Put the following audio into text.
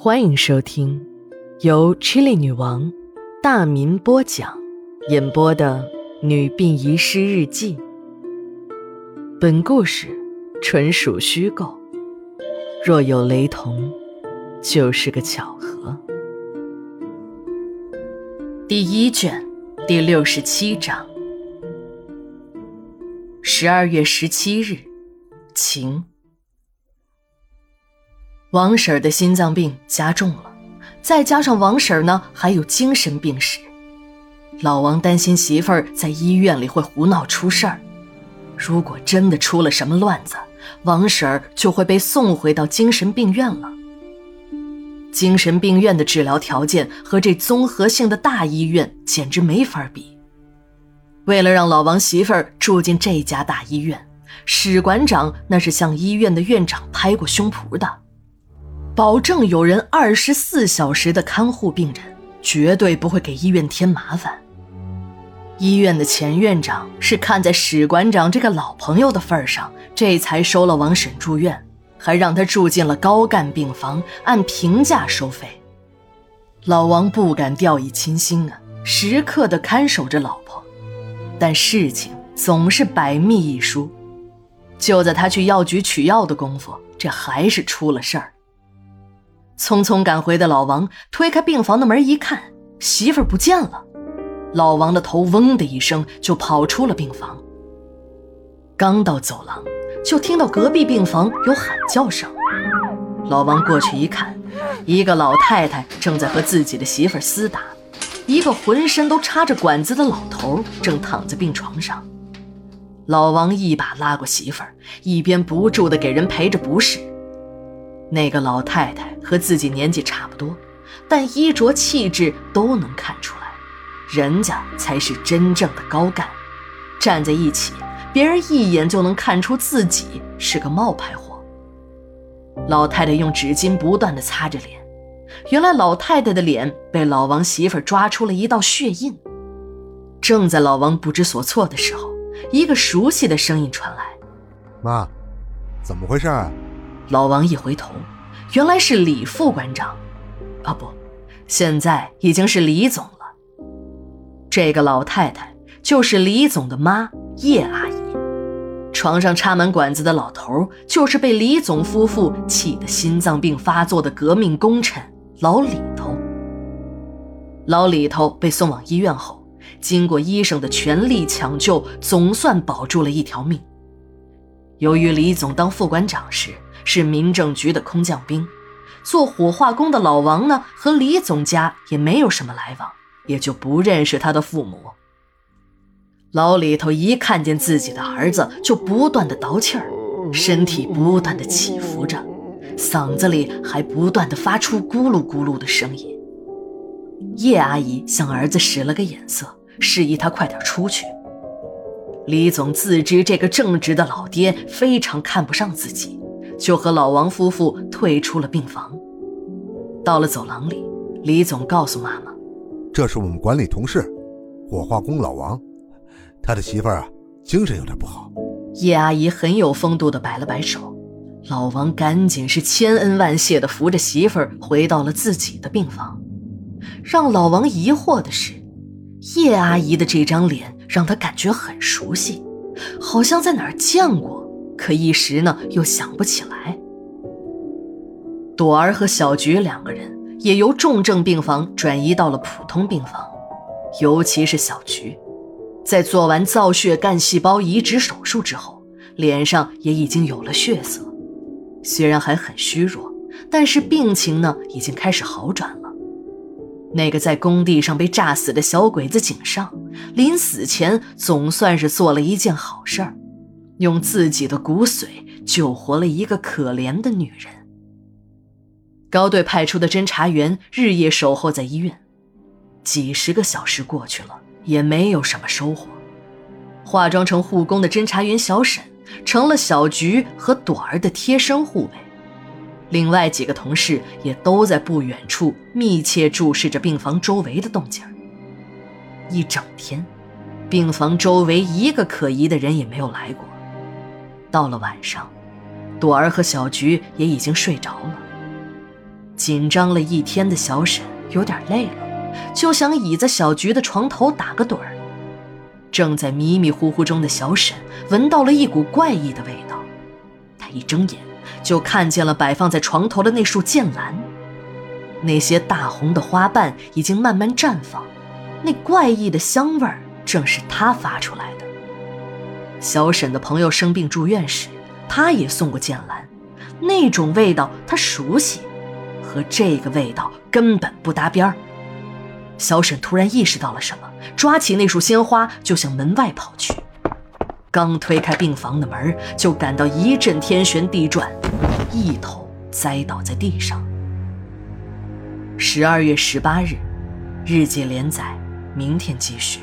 欢迎收听由 Chili 女王大民播讲、演播的《女病遗失日记》。本故事纯属虚构，若有雷同，就是个巧合。第一卷第六十七章，十二月十七日，晴。王婶儿的心脏病加重了，再加上王婶儿呢还有精神病史，老王担心媳妇儿在医院里会胡闹出事儿。如果真的出了什么乱子，王婶儿就会被送回到精神病院了。精神病院的治疗条件和这综合性的大医院简直没法比。为了让老王媳妇儿住进这家大医院，史馆长那是向医院的院长拍过胸脯的。保证有人二十四小时的看护病人，绝对不会给医院添麻烦。医院的前院长是看在史馆长这个老朋友的份上，这才收了王婶住院，还让她住进了高干病房，按平价收费。老王不敢掉以轻心啊，时刻的看守着老婆，但事情总是百密一疏。就在他去药局取药的功夫，这还是出了事儿。匆匆赶回的老王推开病房的门一看，媳妇儿不见了。老王的头嗡的一声就跑出了病房。刚到走廊，就听到隔壁病房有喊叫声。老王过去一看，一个老太太正在和自己的媳妇儿厮打，一个浑身都插着管子的老头正躺在病床上。老王一把拉过媳妇儿，一边不住的给人赔着不是。那个老太太和自己年纪差不多，但衣着气质都能看出来，人家才是真正的高干。站在一起，别人一眼就能看出自己是个冒牌货。老太太用纸巾不断地擦着脸，原来老太太的脸被老王媳妇抓出了一道血印。正在老王不知所措的时候，一个熟悉的声音传来：“妈，怎么回事？”老王一回头，原来是李副馆长，啊不，现在已经是李总了。这个老太太就是李总的妈叶阿姨，床上插满管子的老头就是被李总夫妇气得心脏病发作的革命功臣老李头。老李头被送往医院后，经过医生的全力抢救，总算保住了一条命。由于李总当副馆长时，是民政局的空降兵，做火化工的老王呢，和李总家也没有什么来往，也就不认识他的父母。老李头一看见自己的儿子，就不断的倒气儿，身体不断的起伏着，嗓子里还不断的发出咕噜咕噜的声音。叶阿姨向儿子使了个眼色，示意他快点出去。李总自知这个正直的老爹非常看不上自己。就和老王夫妇退出了病房。到了走廊里，李总告诉妈妈：“这是我们管理同事，火化工老王，他的媳妇儿啊，精神有点不好。”叶阿姨很有风度的摆了摆手，老王赶紧是千恩万谢的扶着媳妇儿回到了自己的病房。让老王疑惑的是，叶阿姨的这张脸让他感觉很熟悉，好像在哪儿见过。可一时呢，又想不起来。朵儿和小菊两个人也由重症病房转移到了普通病房，尤其是小菊，在做完造血干细胞移植手术之后，脸上也已经有了血色。虽然还很虚弱，但是病情呢已经开始好转了。那个在工地上被炸死的小鬼子井上，临死前总算是做了一件好事儿。用自己的骨髓救活了一个可怜的女人。高队派出的侦查员日夜守候在医院，几十个小时过去了，也没有什么收获。化妆成护工的侦查员小沈成了小菊和朵儿的贴身护卫，另外几个同事也都在不远处密切注视着病房周围的动静。一整天，病房周围一个可疑的人也没有来过。到了晚上，朵儿和小菊也已经睡着了。紧张了一天的小沈有点累了，就想倚在小菊的床头打个盹儿。正在迷迷糊糊中的小沈闻到了一股怪异的味道，他一睁眼就看见了摆放在床头的那束剑兰，那些大红的花瓣已经慢慢绽放，那怪异的香味正是他发出来的。小沈的朋友生病住院时，他也送过剑兰，那种味道他熟悉，和这个味道根本不搭边儿。小沈突然意识到了什么，抓起那束鲜花就向门外跑去。刚推开病房的门，就感到一阵天旋地转，一头栽倒在地上。十二月十八日，日记连载，明天继续。